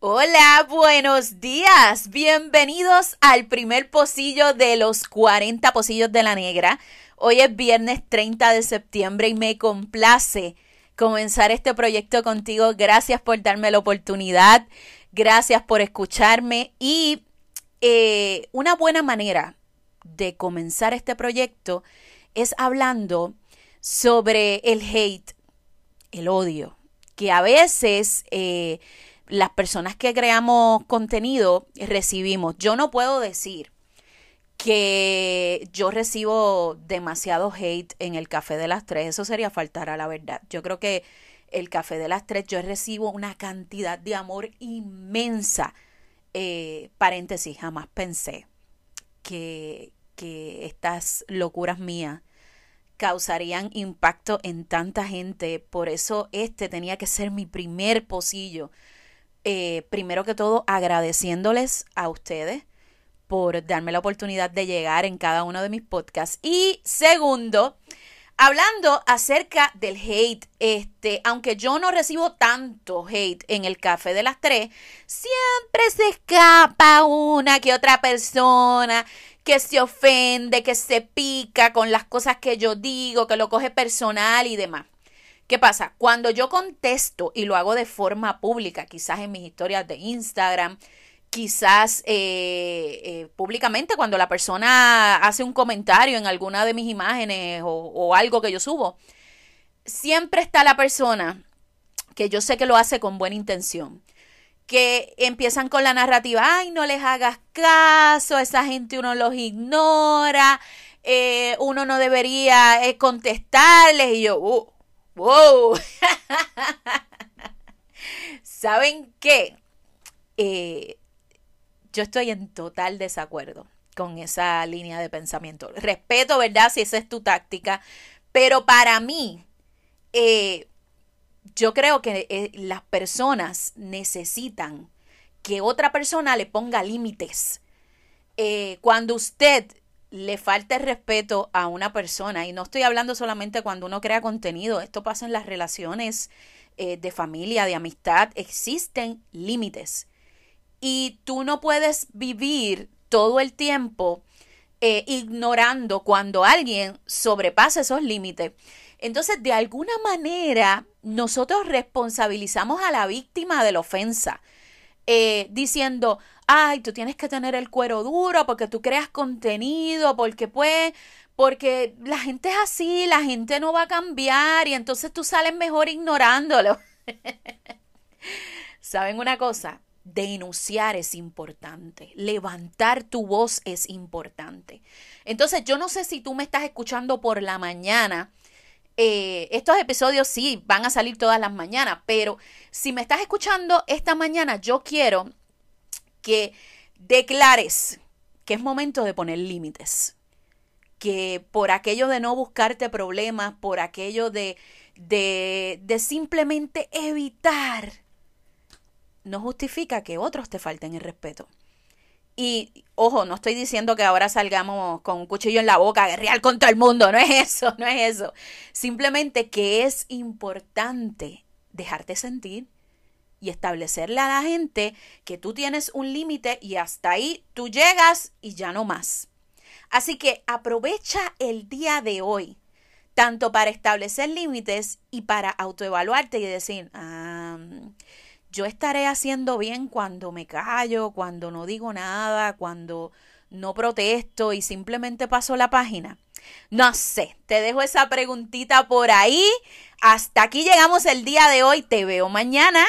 Hola, buenos días. Bienvenidos al primer pocillo de los 40 pocillos de la negra. Hoy es viernes 30 de septiembre y me complace comenzar este proyecto contigo. Gracias por darme la oportunidad. Gracias por escucharme. Y eh, una buena manera de comenzar este proyecto es hablando sobre el hate, el odio, que a veces... Eh, las personas que creamos contenido recibimos. Yo no puedo decir que yo recibo demasiado hate en el café de las tres. Eso sería faltar a la verdad. Yo creo que el café de las tres, yo recibo una cantidad de amor inmensa. Eh, paréntesis, jamás pensé que, que estas locuras mías causarían impacto en tanta gente. Por eso este tenía que ser mi primer pocillo eh, primero que todo agradeciéndoles a ustedes por darme la oportunidad de llegar en cada uno de mis podcasts. Y segundo, hablando acerca del hate, este, aunque yo no recibo tanto hate en el café de las tres, siempre se escapa una que otra persona que se ofende, que se pica con las cosas que yo digo, que lo coge personal y demás. ¿Qué pasa? Cuando yo contesto y lo hago de forma pública, quizás en mis historias de Instagram, quizás eh, eh, públicamente cuando la persona hace un comentario en alguna de mis imágenes o, algo que yo subo, siempre está la persona que yo sé que lo hace con buena intención que empiezan con la narrativa, ay, no les hagas caso, esa gente uno los ignora, eh, uno no debería contestarles, y yo, uh, ¡Wow! ¿Saben qué? Yo estoy en total desacuerdo con esa línea de pensamiento. Respeto, ¿verdad? Si esa es tu táctica. Pero para mí, eh, yo creo que eh, las personas necesitan que otra persona le ponga límites. cuando usted le falta respeto a una persona, y no estoy hablando solamente cuando uno crea contenido, esto pasa en las relaciones eh, de familia, de amistad, existen límites. Y tú no puedes vivir todo el tiempo eh, ignorando cuando alguien sobrepasa esos límites. Entonces, de alguna manera, nosotros responsabilizamos a la víctima de la ofensa, eh, diciendo, ay, tú tienes que tener el cuero duro porque tú creas contenido, porque pues, porque la gente es así, la gente no va a cambiar y entonces tú sales mejor ignorándolo. ¿Saben una cosa? Denunciar es importante, levantar tu voz es importante. Entonces yo no sé si tú me estás escuchando por la mañana. Eh, estos episodios sí van a salir todas las mañanas, pero si me estás escuchando esta mañana, yo quiero que declares que es momento de poner límites, que por aquello de no buscarte problemas, por aquello de, de, de simplemente evitar, no justifica que otros te falten el respeto. Y ojo, no estoy diciendo que ahora salgamos con un cuchillo en la boca a guerrear con todo el mundo, no es eso, no es eso. Simplemente que es importante dejarte sentir, y establecerle a la gente que tú tienes un límite y hasta ahí tú llegas y ya no más. Así que aprovecha el día de hoy, tanto para establecer límites y para autoevaluarte y decir, ah, yo estaré haciendo bien cuando me callo, cuando no digo nada, cuando no protesto y simplemente paso la página. No sé, te dejo esa preguntita por ahí. Hasta aquí llegamos el día de hoy. Te veo mañana.